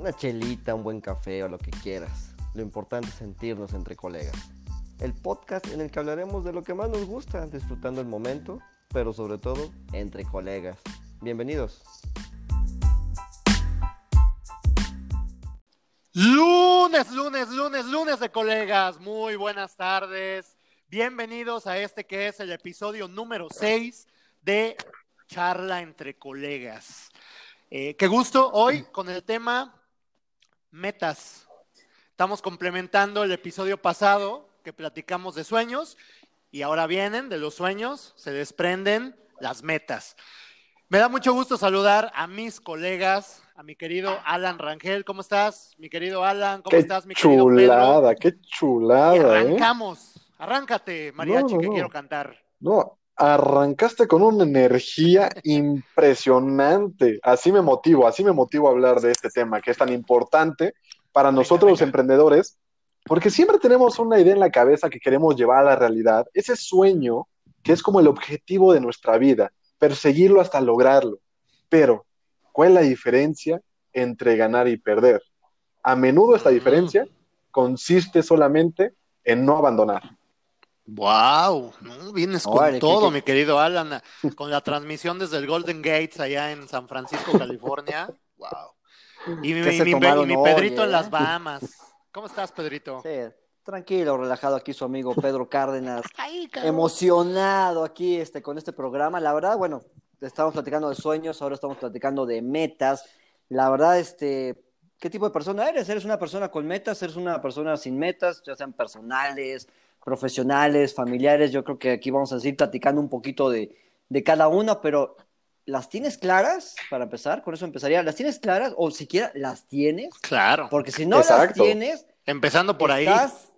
una chelita, un buen café o lo que quieras. Lo importante es sentirnos entre colegas. El podcast en el que hablaremos de lo que más nos gusta, disfrutando el momento, pero sobre todo entre colegas. Bienvenidos. Lunes, lunes, lunes, lunes de colegas. Muy buenas tardes. Bienvenidos a este que es el episodio número 6 de Charla entre colegas. Eh, qué gusto hoy con el tema metas. Estamos complementando el episodio pasado que platicamos de sueños y ahora vienen de los sueños, se desprenden las metas. Me da mucho gusto saludar a mis colegas, a mi querido Alan Rangel. ¿Cómo estás, mi querido Alan? ¿Cómo qué estás, mi querido chulada, Pedro? qué chulada, Y ¿eh? arrancamos. Arráncate, mariachi, No, no, que no. quiero cantar. No, arrancaste con una energía impresionante. Así me motivo, así me motivo a hablar de este tema que es tan importante para nosotros los venga. emprendedores, porque siempre tenemos una idea en la cabeza que queremos llevar a la realidad, ese sueño que es como el objetivo de nuestra vida, perseguirlo hasta lograrlo. Pero, ¿cuál es la diferencia entre ganar y perder? A menudo esta Mm. diferencia consiste solamente en no abandonar. Wow, ¿no? vienes con Órale, todo, mi querido Alan, con la transmisión desde el Golden Gates allá en San Francisco, California. Wow. Y mi, ¿Qué se y mi- tomaron y mi hoy, Pedrito en eh? las Bahamas. ¿Cómo estás, Pedrito? Sí, tranquilo, relajado aquí su amigo Pedro Cárdenas. Ay. Emocionado aquí este, con este programa. La verdad, bueno, estamos platicando de sueños, ahora estamos platicando de metas. La verdad, este, ¿qué tipo de persona eres? ¿Eres una persona con metas? ¿Eres una persona sin metas? Ya sean personales, profesionales, familiares. Yo creo que aquí vamos a seguir platicando un poquito de, de cada una, pero ¿las tienes claras? Para empezar, con eso empezaría. ¿Las tienes claras o siquiera las tienes? Claro, Porque si no las tienes, empezando por ahí. estás,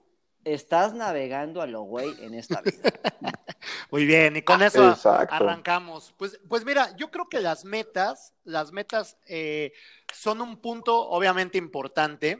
estás navegando a lo güey en esta vida. Muy bien, y con eso Exacto. arrancamos. Pues, pues mira, yo creo que las metas, las metas eh, son un punto obviamente importante.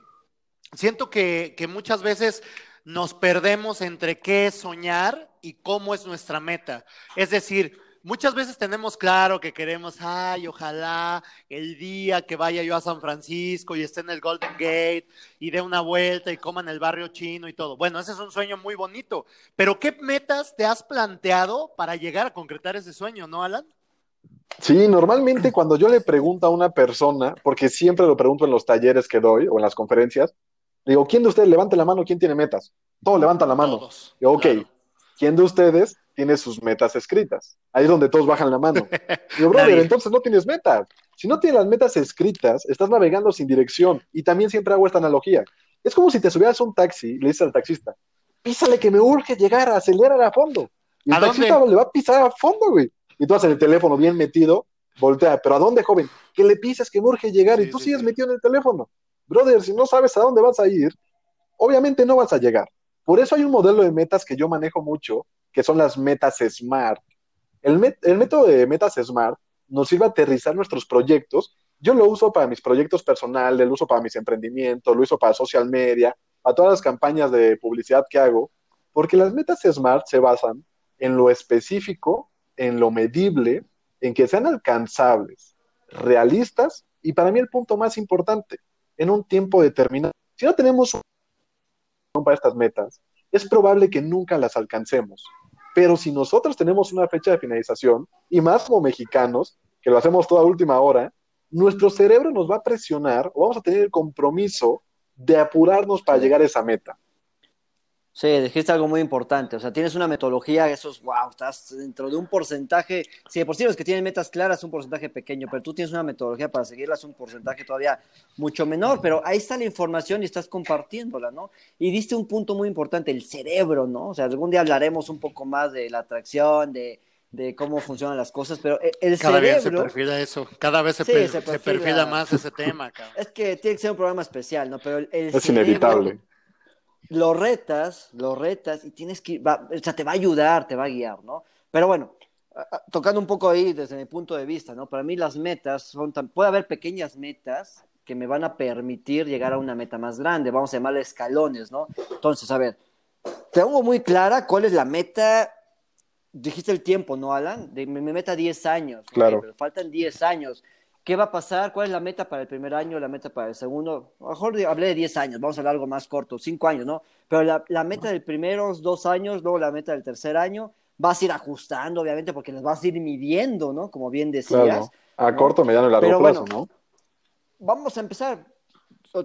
Siento que, que muchas veces nos perdemos entre qué es soñar y cómo es nuestra meta. Es decir, muchas veces tenemos claro que queremos, ay, ojalá el día que vaya yo a San Francisco y esté en el Golden Gate y dé una vuelta y coma en el barrio chino y todo. Bueno, ese es un sueño muy bonito. Pero ¿qué metas te has planteado para llegar a concretar ese sueño, no, Alan? Sí, normalmente cuando yo le pregunto a una persona, porque siempre lo pregunto en los talleres que doy o en las conferencias, digo, ¿quién de ustedes levante la mano? ¿Quién tiene metas? Todos levantan la mano. Todos. Digo, ok, Claro. ¿quién de ustedes tiene sus metas escritas? Ahí es donde todos bajan la mano. Digo, brother, entonces no tienes metas. Si no tienes las metas escritas, estás navegando sin dirección. Y también siempre hago esta analogía. Es como si te subieras a un taxi y le dices al taxista, písale que me urge llegar, acelera a fondo. Y el ¿A dónde? taxista le va a pisar a fondo, güey. Y tú vas en el teléfono bien metido, voltea, pero ¿a dónde, joven? Que le pises que me urge llegar Sí, y tú sí, sigues sí. metido en el teléfono. Brother, si no sabes a dónde vas a ir, obviamente no vas a llegar. Por eso hay un modelo de metas que yo manejo mucho, que son las metas SMART. El, método de metas SMART nos sirve a aterrizar nuestros proyectos. Yo lo uso para mis proyectos personales, lo uso para mis emprendimientos, lo uso para social media, para todas las campañas de publicidad que hago, porque las metas SMART se basan en lo específico, en lo medible, en que sean alcanzables, realistas y para mí el punto más importante, en un tiempo determinado. Si no tenemos para estas metas, es probable que nunca las alcancemos. Pero si nosotros tenemos una fecha de finalización, y más como mexicanos, que lo hacemos toda última hora, nuestro cerebro nos va a presionar o vamos a tener el compromiso de apurarnos para llegar a esa meta. Sí, dijiste algo muy importante. O sea, tienes una metodología, eso es wow, estás dentro de un porcentaje. Si de por sí los que tienen metas claras es un porcentaje pequeño, pero tú tienes una metodología para seguirlas, un porcentaje todavía mucho menor. Pero ahí está la información y estás compartiéndola, ¿no? Y diste un punto muy importante, el cerebro, ¿no? O sea, algún día hablaremos un poco más de la atracción, de, de cómo funcionan las cosas, pero el- el Cada vez se perfila eso, cada vez se, Sí, per- se se perfila. perfila más ese tema, cabrón. Es que tiene que ser un programa especial, ¿no? Pero el, el Es cerebro- inevitable. Lo retas, lo retas y tienes que, va- o sea, te va a ayudar, te va a guiar, ¿no? Pero bueno, tocando un poco ahí desde mi punto de vista, ¿no? Para mí las metas son, tan- puede haber pequeñas metas que me van a permitir llegar a una meta más grande, vamos a llamarle escalones, ¿no? Entonces, a ver, tengo muy clara cuál es la meta, dijiste el tiempo, ¿no, Alan? De, mi meta 10 años. Claro. pero faltan 10 años. ¿Qué va a pasar? ¿Cuál es la meta para el primer año, la meta para el segundo? A lo mejor hablé de 10 años, vamos a hablar algo más corto, 5 años, ¿no? Pero la, la meta del primeros dos años, luego la meta del tercer año, vas a ir ajustando, obviamente, porque las vas a ir midiendo, ¿no? Como bien decías. Claro. A ¿no? corto, mediano y largo Pero plazo, bueno, ¿no? Vamos a empezar.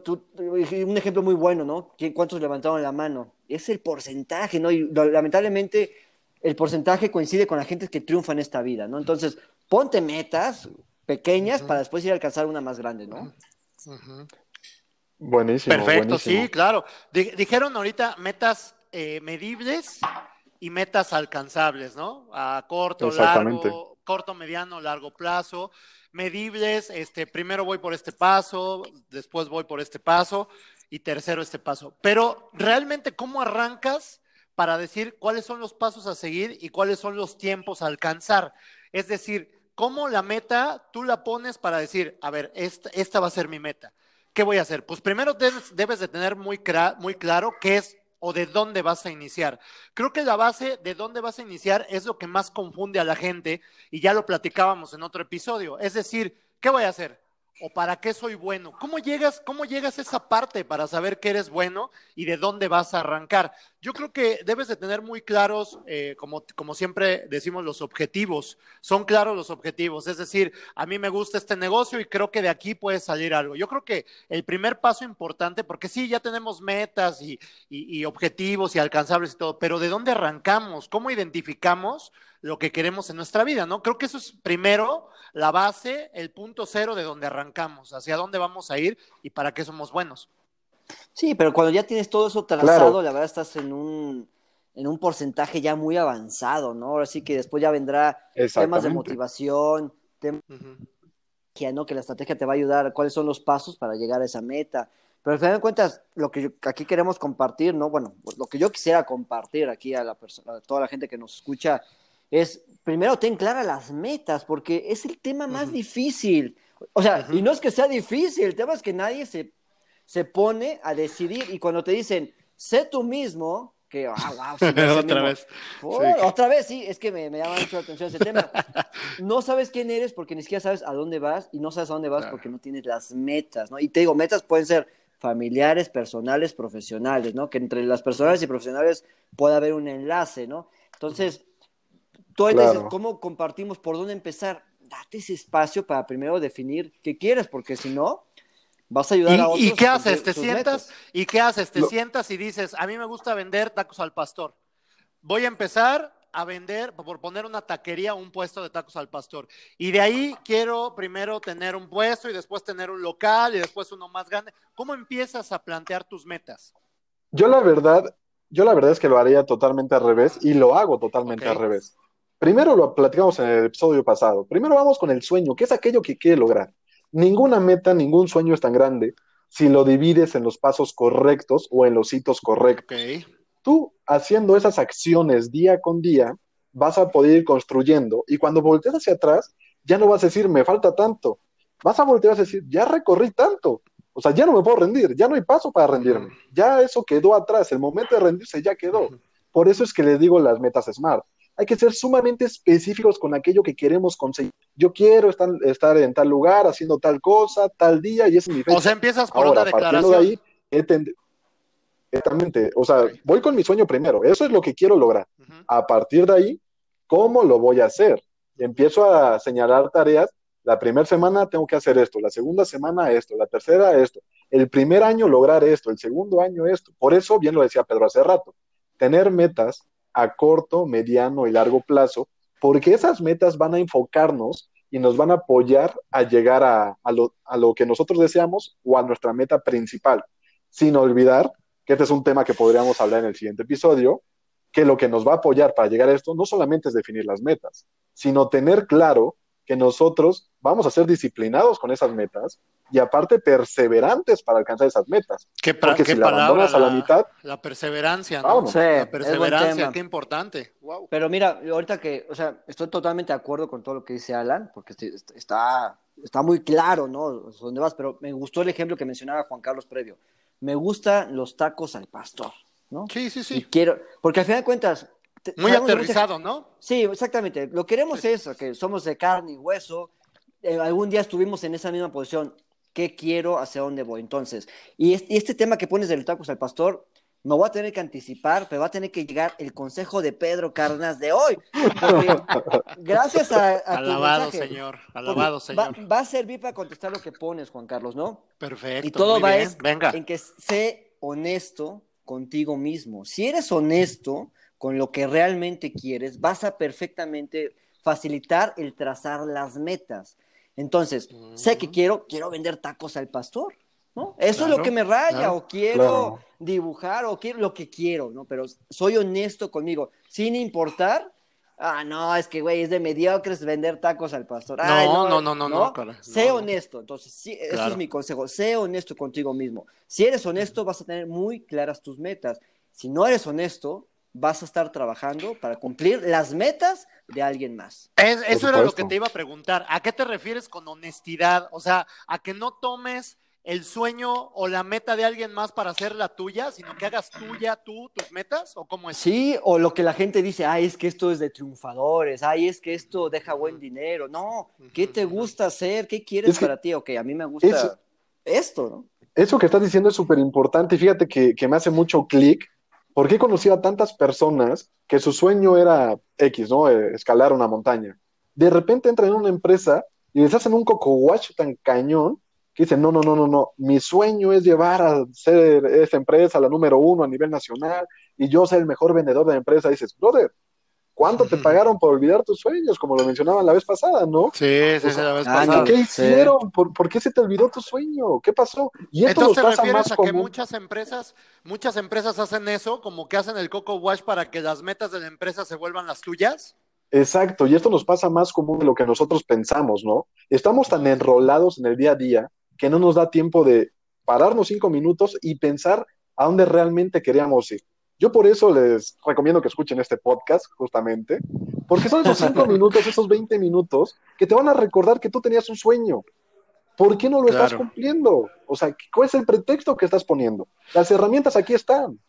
Tú- un ejemplo muy bueno, ¿no? ¿Quién- ¿Cuántos levantaron la mano? Es el porcentaje, ¿no? Y lamentablemente el porcentaje coincide con la gente que triunfa en esta vida, ¿no? Entonces, ponte metas pequeñas para después ir a alcanzar una más grande, ¿no? Buenísimo, Perfecto, buenísimo. sí, claro. Di- dijeron ahorita metas eh, medibles y metas alcanzables, ¿no? A corto, largo, corto, mediano, largo plazo. Medibles, este, primero voy por este paso, después voy por este paso y tercero este paso. Pero realmente, ¿cómo arrancas para decir cuáles son los pasos a seguir y cuáles son los tiempos a alcanzar? Es decir, ¿cómo la meta tú la pones para decir, a ver, esta, va a ser mi meta? ¿Qué voy a hacer? Pues primero debes, debes de tener muy, muy claro qué es o de dónde vas a iniciar. Creo que la base de dónde vas a iniciar es lo que más confunde a la gente y ya lo platicábamos en otro episodio. Es decir, ¿qué voy a hacer? ¿O para qué soy bueno? ¿Cómo llegas, cómo llegas a esa parte para saber que eres bueno y de dónde vas a arrancar? Yo creo que debes de tener muy claros, eh, como, como siempre decimos, los objetivos. Son claros los objetivos. Es decir, a mí me gusta este negocio y creo que de aquí puede salir algo. Yo creo que el primer paso importante, porque sí, ya tenemos metas y, y- y objetivos y alcanzables y todo, pero ¿de dónde arrancamos? ¿Cómo identificamos lo que queremos en nuestra vida? ¿no? Creo que eso es primero la base, el punto cero de donde arrancamos, hacia dónde vamos a ir y para qué somos buenos. Sí, pero cuando ya tienes todo eso trazado, Claro. la verdad estás en un, en un porcentaje ya muy avanzado, ¿no? Ahora sí que después ya vendrá temas de motivación, temas ¿no? Que la estrategia te va a ayudar, cuáles son los pasos para llegar a esa meta. Pero al final de cuentas, lo que yo- aquí queremos compartir, ¿no? Bueno, pues lo que yo quisiera compartir aquí a la persona, a toda la gente que nos escucha, es primero ten claras las metas, porque es el tema más difícil. O sea, y no es que sea difícil, el tema es que nadie se, se pone a decidir y cuando te dicen, sé tú mismo, que, ah, wow, sí, Otra mismo. vez. Oh, Sí. Otra vez, sí, es que me, me llama mucho la atención ese tema. No sabes quién eres porque ni siquiera sabes a dónde vas y no sabes a dónde vas Claro. porque no tienes las metas, ¿no? Y te digo, metas pueden ser familiares, personales, profesionales, ¿no? Que entre las personales y profesionales puede haber un enlace, ¿no? Entonces, tú Claro. dices, ¿cómo compartimos? ¿Por dónde empezar? Date ese espacio para primero definir qué quieres, porque si no, vas a ayudar a otros. ¿Y, y qué haces? ¿Te sientas? metas. ¿Y qué haces? Te Lo- sientas y dices, a mí me gusta vender tacos al pastor. Voy a empezar a vender, por poner una taquería, un puesto de tacos al pastor. Y de ahí quiero primero tener un puesto y después tener un local y después uno más grande. ¿Cómo empiezas a plantear tus metas? Yo la verdad, yo la verdad es que lo haría totalmente al revés y lo hago totalmente al revés. Primero lo platicamos en el episodio pasado. Primero vamos con el sueño, que es aquello que quiere lograr. Ninguna meta, ningún sueño es tan grande si lo divides en los pasos correctos o en los hitos correctos. Tú haciendo esas acciones día con día, vas a poder ir construyendo y cuando voltees hacia atrás, ya no vas a decir, me falta tanto. Vas a voltear a decir, ya recorrí tanto. O sea, ya no me puedo rendir, ya no hay paso para rendirme. Ya eso quedó atrás, el momento de rendirse ya quedó. Por eso es que les digo las metas SMART. Hay que ser sumamente específicos con aquello que queremos conseguir. Yo quiero estar, estar en tal lugar, haciendo tal cosa, tal día, y es mi fecha. O sea, empiezas por Ahora, una partiendo de declaración. ahí, Exactamente, o sea, voy con mi sueño primero, eso es lo que quiero lograr. A partir de ahí, ¿cómo lo voy a hacer? Empiezo a señalar tareas. La primera semana tengo que hacer esto, la segunda semana esto, la tercera esto, el primer año lograr esto, el segundo año esto. Por eso, bien lo decía Pedro hace rato, tener metas a corto, mediano y largo plazo, porque esas metas van a enfocarnos y nos van a apoyar a llegar a, a lo, a lo que nosotros deseamos o a nuestra meta principal, sin olvidar que este es un tema que podríamos hablar en el siguiente episodio, que lo que nos va a apoyar para llegar a esto no solamente es definir las metas, sino tener claro que nosotros vamos a ser disciplinados con esas metas y aparte perseverantes para alcanzar esas metas. ¿Qué, Porque qué si la palabra? abandonas a la la- mitad, La perseverancia, ¿no? Sí, la perseverancia, qué importante. Wow. Pero mira, ahorita que, o sea, estoy totalmente de acuerdo con todo lo que dice Alan, porque este- está, está muy claro, ¿no? ¿Dónde vas? Pero me gustó el ejemplo que mencionaba Juan Carlos previo. Me gustan los tacos al pastor, ¿no? Sí, sí, Y sí. quiero, porque al final de cuentas... Muy de mucha- aterrizado, ¿no? Sí, exactamente. Lo queremos es eso, que somos de carne y hueso. eh, algún día estuvimos en esa misma posición. ¿Qué quiero? ¿Hacia dónde voy? Entonces, y este, y este tema que pones del tacos al pastor, me voy a tener que anticipar, pero va a tener que llegar el consejo de Pedro Cárdenas de hoy. Gracias a, a tu Alabado, mensaje, señor. Alabado, señor. va a servir para contestar lo que pones, Juan Carlos, ¿no? Perfecto. Y todo va es Venga. en que sé honesto contigo mismo. Si eres honesto con lo que realmente quieres, vas a perfectamente facilitar el trazar las metas. Entonces, sé que Mm. quiero, quiero vender tacos al pastor, ¿no? Eso es lo Claro, que me raya, claro, o quiero claro. dibujar, o quiero lo que quiero, ¿no? Pero soy honesto conmigo, sin importar. Ah, no, es que, güey, es de mediocres vender tacos al pastor. Ay, No, no, no, no, no, cara, Sé no, no. honesto. Entonces, sí, ese Claro. es mi consejo. Sé honesto contigo mismo. Si eres honesto, vas a tener muy claras tus metas. Si no eres honesto, vas a estar trabajando para cumplir las metas de alguien más. Es- eso era lo que te iba a preguntar. ¿A qué te refieres con honestidad? O sea, a que no tomes el sueño o la meta de alguien más para hacer la tuya, sino que hagas tuya tú tus metas, ¿o cómo es? Sí, o lo que la gente dice, ay, es que esto es de triunfadores, ay, es que esto deja buen dinero. No, ¿qué te gusta hacer? ¿Qué quieres Es que- para ti? Ok, a mí me gusta Es- esto, ¿no? Eso que estás diciendo es súper importante y fíjate que, que me hace mucho clic porque he conocido a tantas personas que su sueño era X, ¿no? Eh, escalar una montaña. De repente entran en una empresa y les hacen un coco wash tan cañón que dicen, no, no, no, no, no, mi sueño es llevar a ser esa empresa la número uno a nivel nacional y yo ser el mejor vendedor de la empresa. dices, brother, ¿cuánto te pagaron por olvidar tus sueños? Como lo mencionaban la vez pasada, ¿no? Sí, sí, sí, la vez pasada. ¿Qué Sí. hicieron? ¿Por, por qué se te olvidó tu sueño? ¿Qué pasó? Y esto Entonces te nos pasa refieres más a que muchas empresas, muchas empresas hacen eso, como que hacen el coco wash para que las metas de la empresa se vuelvan las tuyas. Exacto, y esto nos pasa más común de lo que nosotros pensamos, ¿no? Estamos tan enrolados en el día a día que no nos da tiempo de pararnos cinco minutos y pensar a dónde realmente queríamos ir. Yo por eso les recomiendo que escuchen este podcast, justamente, porque son esos cinco minutos, esos 20 minutos que te van a recordar que tú tenías un sueño. ¿Por qué no lo estás cumpliendo? O sea, ¿cuál es el pretexto que estás poniendo? Las herramientas aquí están.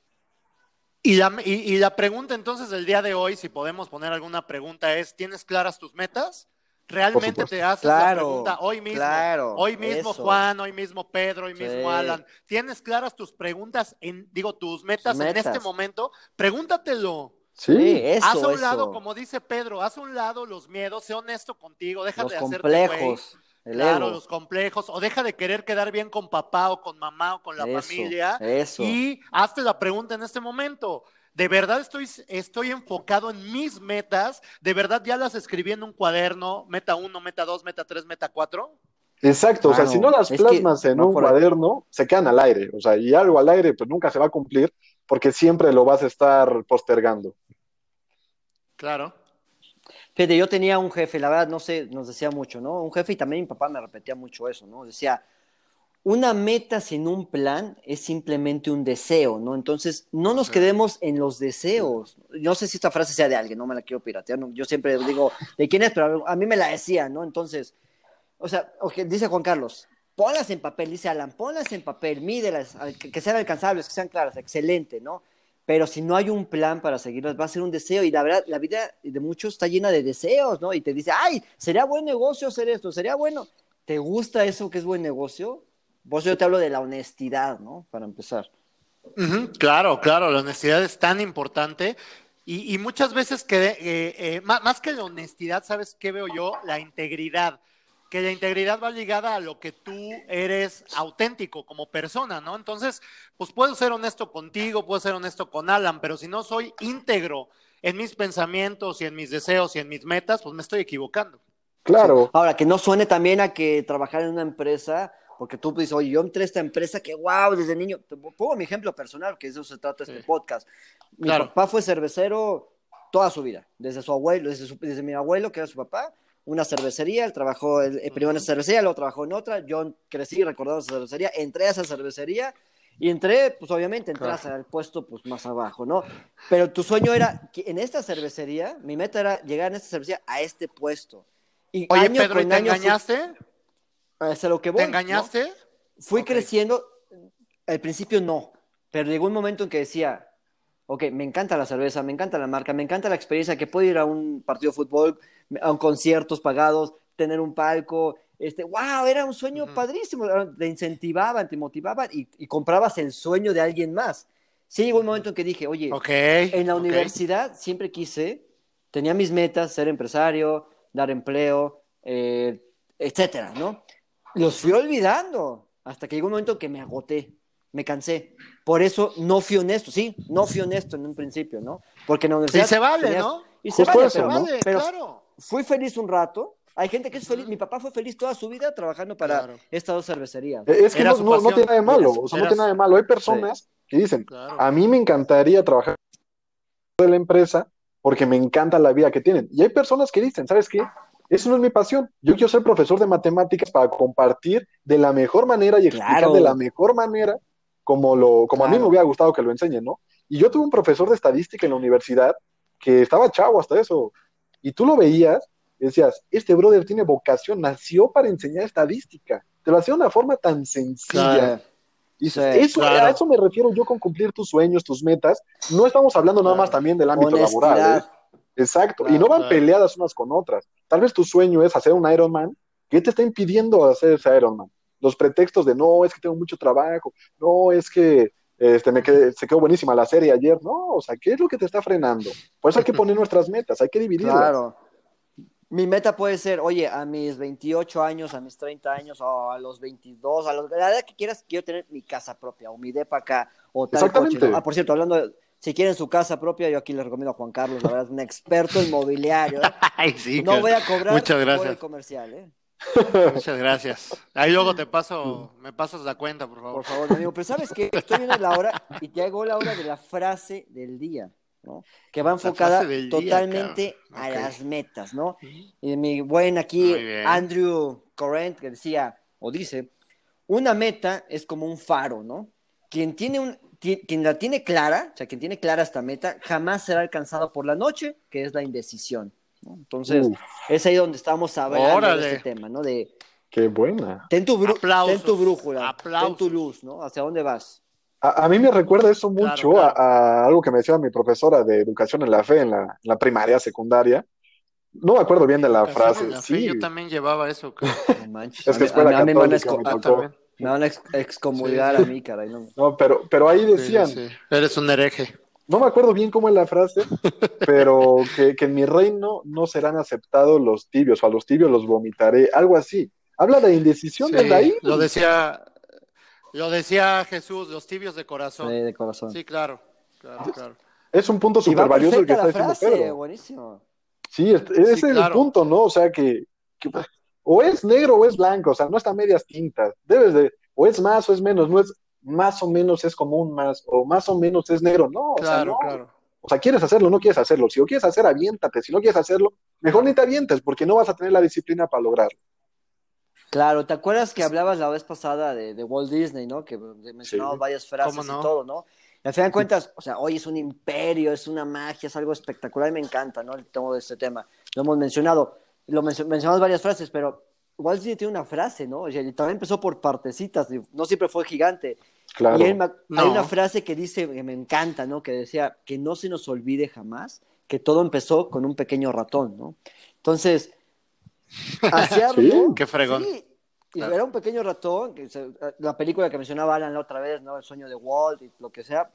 Y la, y, y la pregunta entonces del día de hoy, si podemos poner alguna pregunta, es, ¿tienes claras tus metas? ¿Realmente te haces Claro, la pregunta hoy mismo? claro, hoy mismo eso. Juan, hoy mismo Pedro, hoy Sí. mismo Alan. ¿Tienes claras tus preguntas, en, digo, tus metas, en metas. este momento? Pregúntatelo. Sí, eso, haz a un eso. lado, como dice Pedro, haz a un lado los miedos, sé honesto contigo, deja los de hacerte complejos, el Claro, ego. los complejos, o deja de querer quedar bien con papá o con mamá o con la Eso, familia eso. y hazte la pregunta en este momento. ¿De verdad estoy, estoy enfocado en mis metas? ¿De verdad ya las escribí en un cuaderno? Meta 1, meta 2, meta 3, meta 4. Exacto, o sea, si no las plasmas en un ahí. cuaderno, se quedan al aire, o sea, y algo al aire pues nunca se va a cumplir porque siempre lo vas a estar postergando. Claro. Fíjate, yo tenía un jefe, la verdad, no sé, nos decía mucho, ¿no? Un jefe y también mi papá me repetía mucho eso, ¿no? Decía, una meta sin un plan es simplemente un deseo, ¿no? Entonces, no nos quedemos en los deseos. No sé si esta frase sea de alguien, no me la quiero piratear, no, yo siempre digo, ¿de quién es? Pero a mí me la decía, ¿no? Entonces, o sea, dice Juan Carlos, ponlas en papel, dice Alan, ponlas en papel, mídelas, que sean alcanzables, que sean claras, excelente, ¿no? Pero si no hay un plan para seguirlas, va a ser un deseo. Y la verdad, la vida de muchos está llena de deseos, ¿no? Y te dice, ay, sería buen negocio hacer esto, sería bueno. ¿Te gusta eso que es buen negocio? Vos yo te hablo de la honestidad, ¿no? Para empezar. Claro, claro, la honestidad es tan importante y, y muchas veces que, eh, eh, más, más que la honestidad, ¿sabes qué veo yo? La integridad, que la integridad va ligada a lo que tú eres auténtico como persona, ¿no? Entonces, pues puedo ser honesto contigo, puedo ser honesto con Alan, pero si no soy íntegro en mis pensamientos y en mis deseos y en mis metas, pues me estoy equivocando. Claro, Ahora, que no suene también a que trabajar en una empresa, porque tú dices, oye, yo entré a esta empresa que, wow, desde niño. Te pongo mi ejemplo personal, que eso se trata este Sí. podcast. Mi Claro. papá fue cervecero toda su vida, desde su abuelo, desde, su- desde mi abuelo, que era su papá, una cervecería, él trabajó el, el primero en esa cervecería, luego trabajó en otra, yo crecí recordando esa cervecería, entré a esa cervecería y entré, pues obviamente entras al puesto pues más abajo, ¿no? Pero tu sueño era que en esta cervecería, mi meta era llegar en esta cervecería a este puesto. Y Oye, año Pedro, ¿y con te año fui- engañaste? Es a lo que voy, ¿Te ¿no? engañaste? Fui Ok. creciendo, al principio no, pero llegó un momento en que decía, ok, me encanta la cerveza, me encanta la marca, me encanta la experiencia que puedo ir a un partido de fútbol, a un conciertos pagados, tener un palco, este, wow, era un sueño Ujú. padrísimo, te incentivaban, te motivaban y, y comprabas el sueño de alguien más. Sí llegó un momento en que dije, oye, Ok. en la ok. universidad siempre quise, tenía mis metas, ser empresario, dar empleo, eh, etcétera, ¿no? Los fui olvidando hasta que llegó un momento que me agoté, me cansé. Por eso no fui honesto, sí, no fui honesto en un principio, ¿no? Porque en la Y universidad se vale, tenías- ¿no? Y se Justo vale, eso, pero, ¿no? Pero claro. fui feliz un rato. Hay gente que es feliz. Mi papá fue feliz toda su vida trabajando para Claro. estas dos cervecerías. Eh, Es que no, no- no tiene nada de malo, Era o sea, no tiene nada de malo. Hay personas que dicen, Claro. a mí me encantaría trabajar de la empresa porque me encanta la vida que tienen. Y hay personas que dicen, ¿sabes qué? Eso no es mi pasión. Yo quiero ser profesor de matemáticas para compartir de la mejor manera y explicar Claro. de la mejor manera como, lo, como a mí me hubiera gustado que lo enseñen, ¿no? Y yo tuve un profesor de estadística en la universidad que estaba chavo hasta eso. Y tú lo veías y decías, este brother tiene vocación, nació para enseñar estadística. Te lo hacía de una forma tan sencilla. Claro. Y Sí, eso, claro. a eso me refiero yo con cumplir tus sueños, tus metas. No estamos hablando nada más también del ámbito laboral. ¿eh? Exacto. Claro, y no van claro. peleadas unas con otras. Tal vez tu sueño es hacer un Ironman. ¿Qué te está impidiendo hacer ese Ironman? Los pretextos de no, es que tengo mucho trabajo, no, es que este, me quedé- se quedó buenísima la serie ayer. No, o sea, ¿qué es lo que te está frenando? Por eso hay que poner nuestras metas, hay que dividirlas. Claro. Mi meta puede ser, oye, a mis 28 años, a mis 30 años, o a los 22, a los, la edad que quieras, quiero tener mi casa propia, o mi depa acá, o tal Exactamente. coche, ¿no? Ah, por cierto, hablando de, si quieren su casa propia, yo aquí les recomiendo a Juan Carlos, la verdad, es un experto inmobiliario. ¿eh? Ay, sí. No voy a cobrar Muchas por gracias. el comercial, ¿eh? Muchas gracias. Ahí luego te paso, me pasas la cuenta, por favor. Por favor, mi amigo. Pero ¿sabes qué? Estoy viendo la hora y llegó la hora de la frase del día, ¿no? Que va enfocada día, totalmente a las metas, ¿no? Y mi buen aquí. Andrew Corrent, que decía, o dice, una meta es como un faro, ¿no? Quien tiene un, quien la tiene clara, o sea, quien tiene clara esta meta, jamás será alcanzado por la noche, que es la indecisión. ¿no? Entonces, es ahí donde estamos hablando Órale. de este tema, ¿no? De qué buena. ten tu, ten tu brújula, aplausos. ten tu luz, ¿no? ¿Hacia dónde vas? A, a mí me recuerda eso mucho Claro, claro. A, a algo que me decía mi profesora de educación en la fe, en la, en la primaria, secundaria. No me acuerdo bien de la Educación frase. en la fe, sí, Yo también llevaba eso. cabrón. No manches. Es que A mí- escuela a mí me van a, católica exco- me Ah, tocó. también. Me van a ex- excomulgar Sí, a mí, caray. No. No, pero, pero ahí decían, sí. Eres un hereje. no me acuerdo bien cómo es la frase, pero que, que en mi reino no serán aceptados los tibios, o a los tibios los vomitaré, algo así. Habla de indecisión Sí, desde ahí. Lo decía, lo decía Jesús, los tibios de corazón. Sí, de corazón. Sí, claro, claro, claro. Es un punto súper valioso el que está la diciendo frase, Pedro. buenísimo. Sí, es- ese es el claro. punto, ¿no? O sea, que, que o es negro o es blanco, o sea, no está a medias tintas. Debes de, o es más o es menos, no es más o menos es común más, o más o menos es negro, no, o sea, Claro, no. claro. O sea, quieres hacerlo, no quieres hacerlo. Si lo quieres hacer, aviéntate. Si no quieres hacerlo, mejor ni te avientes, porque no vas a tener la disciplina para lograrlo. Claro, ¿te acuerdas que hablabas la vez pasada de, de Walt Disney, ¿no? Que mencionamos Sí. varias frases y todo, ¿no? Y al final de cuentas, o sea, hoy es un imperio, es una magia, es algo espectacular y me encanta, ¿no? El tomo de este tema. Lo hemos mencionado, lo mencio- mencionamos varias frases, pero Walt Disney tiene una frase, ¿no? O sea, y también empezó por partecitas, no siempre fue gigante. Claro. Y él me- hay No. una frase que dice, que me encanta, ¿no? Que decía, que no se nos olvide jamás que todo empezó con un pequeño ratón, ¿no? Entonces, hacerlo... Sí. Qué fregón. Sí, y Claro. era un pequeño ratón, que se- la película que mencionaba Alan la otra vez, ¿no? El sueño de Walt y lo que sea.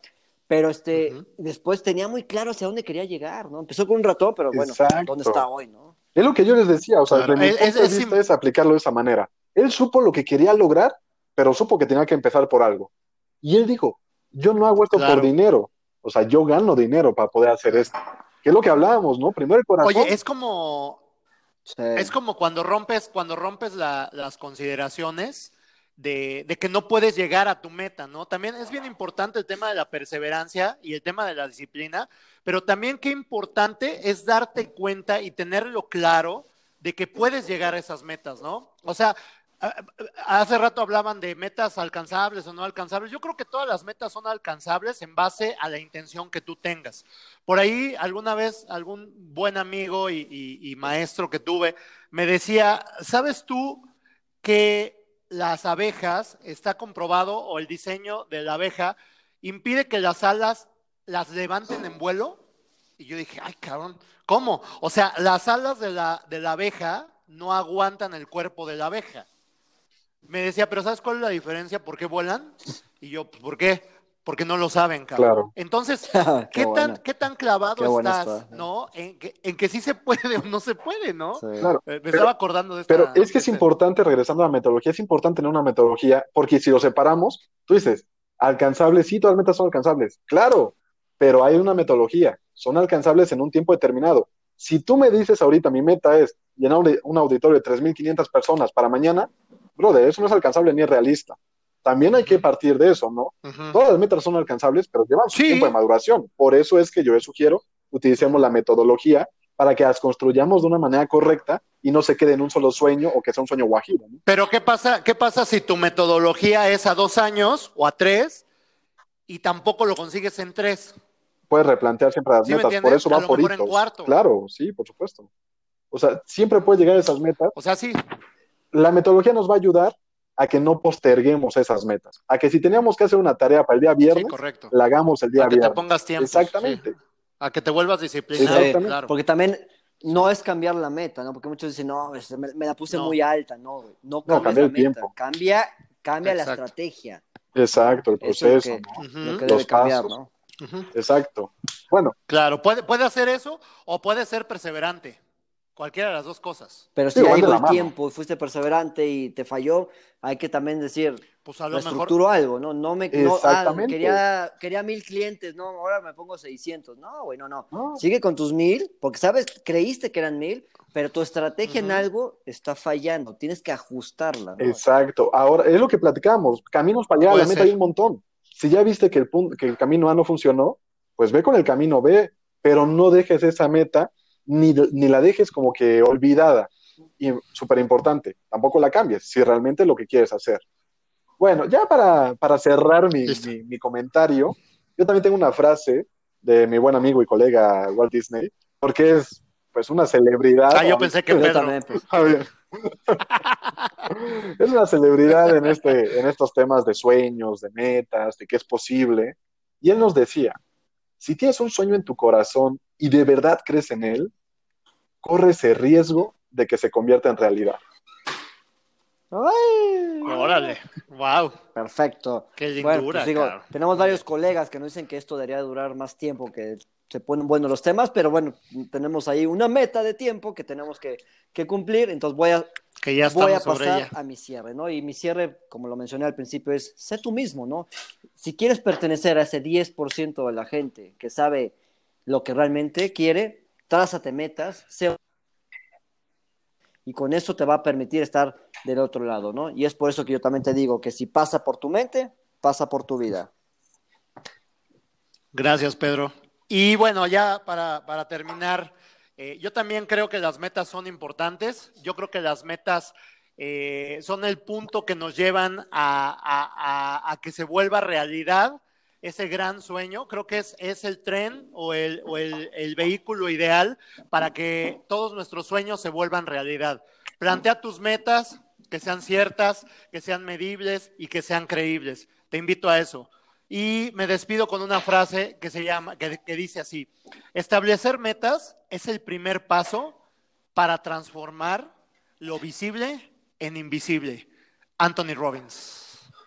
Pero este, después tenía muy claro hacia dónde quería llegar, ¿no? Empezó con un ratón, pero bueno, Exacto. ¿dónde está hoy, no? Es lo que yo les decía, o sea, Claro. desde mi punto es- de vista es aplicarlo de esa manera. Él supo lo que quería lograr, pero supo que tenía que empezar por algo. Y él dijo, yo no hago esto Claro. por dinero, o sea, yo gano dinero para poder hacer esto. Que es lo que hablábamos, ¿no? Primero el corazón. Oye, es como, Sí. es como cuando rompes, cuando rompes la- las consideraciones de, que no puedes llegar a tu meta, ¿no? También es bien importante el tema de la perseverancia y el tema de la disciplina, pero también qué importante es darte cuenta y tenerlo claro de que puedes llegar a esas metas, ¿no? O sea, hace rato hablaban de metas alcanzables o no alcanzables. Yo creo que todas las metas son alcanzables en base a la intención que tú tengas. Por ahí, alguna vez, algún buen amigo y maestro que tuve me decía, ¿sabes tú que las abejas, está comprobado, o el diseño de la abeja, impide que las alas las levanten en vuelo? Y yo dije, ay, cabrón, ¿cómo? O sea, las alas de la, de la abeja no aguantan el cuerpo de la abeja. Me decía, pero ¿sabes cuál es la diferencia? ¿Por qué vuelan? Y yo, pues, ¿por qué? Porque no lo saben, cabrón. Claro. Entonces, Qué ¿qué, buena. tan, ¿qué tan clavado Qué estás, está. no? En que, en que sí se puede o no se puede, ¿no? Sí. Claro. Eh, Me Pero- estaba acordando de esta... Pero es que es importante, regresando a la metodología, es importante tener una metodología, porque si lo separamos, tú dices, alcanzables, sí, todas las metas son alcanzables, claro, pero hay una metodología, son alcanzables en un tiempo determinado. Si tú me dices ahorita, mi meta es llenar un- un auditorio de 3.500 personas para mañana, brother, eso no es alcanzable ni es realista. También hay que partir de eso, ¿no? Todas las metas son alcanzables, pero llevan su Sí. tiempo de maduración. Por eso es que yo les sugiero utilicemos la metodología para que las construyamos de una manera correcta y no se quede en un solo sueño o que sea un sueño guajiro. ¿no? Pero ¿qué pasa, ¿qué pasa si tu metodología es a dos años o a tres y tampoco lo consigues en tres? Puedes replantear siempre las ¿Sí me metas, por eso A va lo por mejor en hitos. cuarto. Claro, sí, por supuesto. O sea, siempre puedes llegar a esas metas. O sea, sí, La metodología nos va a ayudar a que no posterguemos esas metas, a que si teníamos que hacer una tarea para el día sí, viernes, correcto. la hagamos el día A que te viernes. pongas tiempo. Exactamente. sí. A que te vuelvas disciplinado, Exactamente. claro. Porque también no es cambiar la meta, ¿no? Porque muchos dicen, no, me, me la puse No. muy alta, no. No, No, cambias cambia la el meta, tiempo. Cambia, cambia la estrategia. Exacto, el proceso, que, ¿no? Ujú. lo que Los cambiar, pasos. Exacto. Bueno, Claro, puede, puede hacer eso o puede ser perseverante. Cualquiera de las dos cosas. Pero Sí, si llegó la el mano. tiempo y fuiste perseverante y te falló, hay que también decir, Pues a lo mejor. algo, ¿no? No me, no, ah, quería, quería mil clientes, no, ahora me pongo 600. No, güey, no, no. no, Sigue con tus mil, porque sabes, creíste que eran mil, pero tu estrategia en Ujú. algo está fallando, tienes que ajustarla, ¿no? Exacto. Ahora, es lo que platicamos. Caminos para llegar a la meta ser. hay un montón. Si ya viste que el, punto, que el camino A no funcionó, pues ve con el camino B, pero no dejes esa meta, ni, ni la dejes como que olvidada. Y súper importante, tampoco la cambies, si realmente es lo que quieres hacer. Bueno, ya para, para cerrar mi, mi, mi comentario, yo también tengo una frase de mi buen amigo y colega Walt Disney, porque es pues una celebridad. Ah, yo pensé que Pedro. también, pues. Es una celebridad en, este, en estos temas de sueños, de metas, de qué es posible. Y él nos decía, si tienes un sueño en tu corazón y de verdad crees en él, corre ese riesgo de que se convierta en realidad. Ay. Órale. Wow. Perfecto. Qué lindura, Bueno, pues digo, tenemos varios colegas que nos dicen que esto debería durar más tiempo, que se ponen buenos los temas, pero bueno, tenemos ahí una meta de tiempo que tenemos que, que cumplir, entonces voy a, Que ya voy a pasar a mi cierre, ¿no? Y mi cierre, como lo mencioné al principio, es sé tú mismo, ¿no? Si quieres pertenecer a ese 10% de la gente que sabe lo que realmente quiere, trázate metas, sé y con eso te va a permitir estar del otro lado, ¿no? Y es por eso que yo también te digo que si pasa por tu mente, pasa por tu vida. Gracias, Pedro. Y bueno, ya para, para terminar, eh, yo también creo que las metas son importantes. Yo creo que las metas eh, son el punto que nos llevan a, a- que se vuelva realidad ese gran sueño. Creo que es, es el tren o, el, o el- vehículo ideal para que todos nuestros sueños se vuelvan realidad. Plantea tus metas, que sean ciertas, que sean medibles y que sean creíbles. Te invito a eso. Y me despido con una frase que se llama, que, que dice así: establecer metas es el primer paso para transformar lo visible en invisible. Anthony Robbins.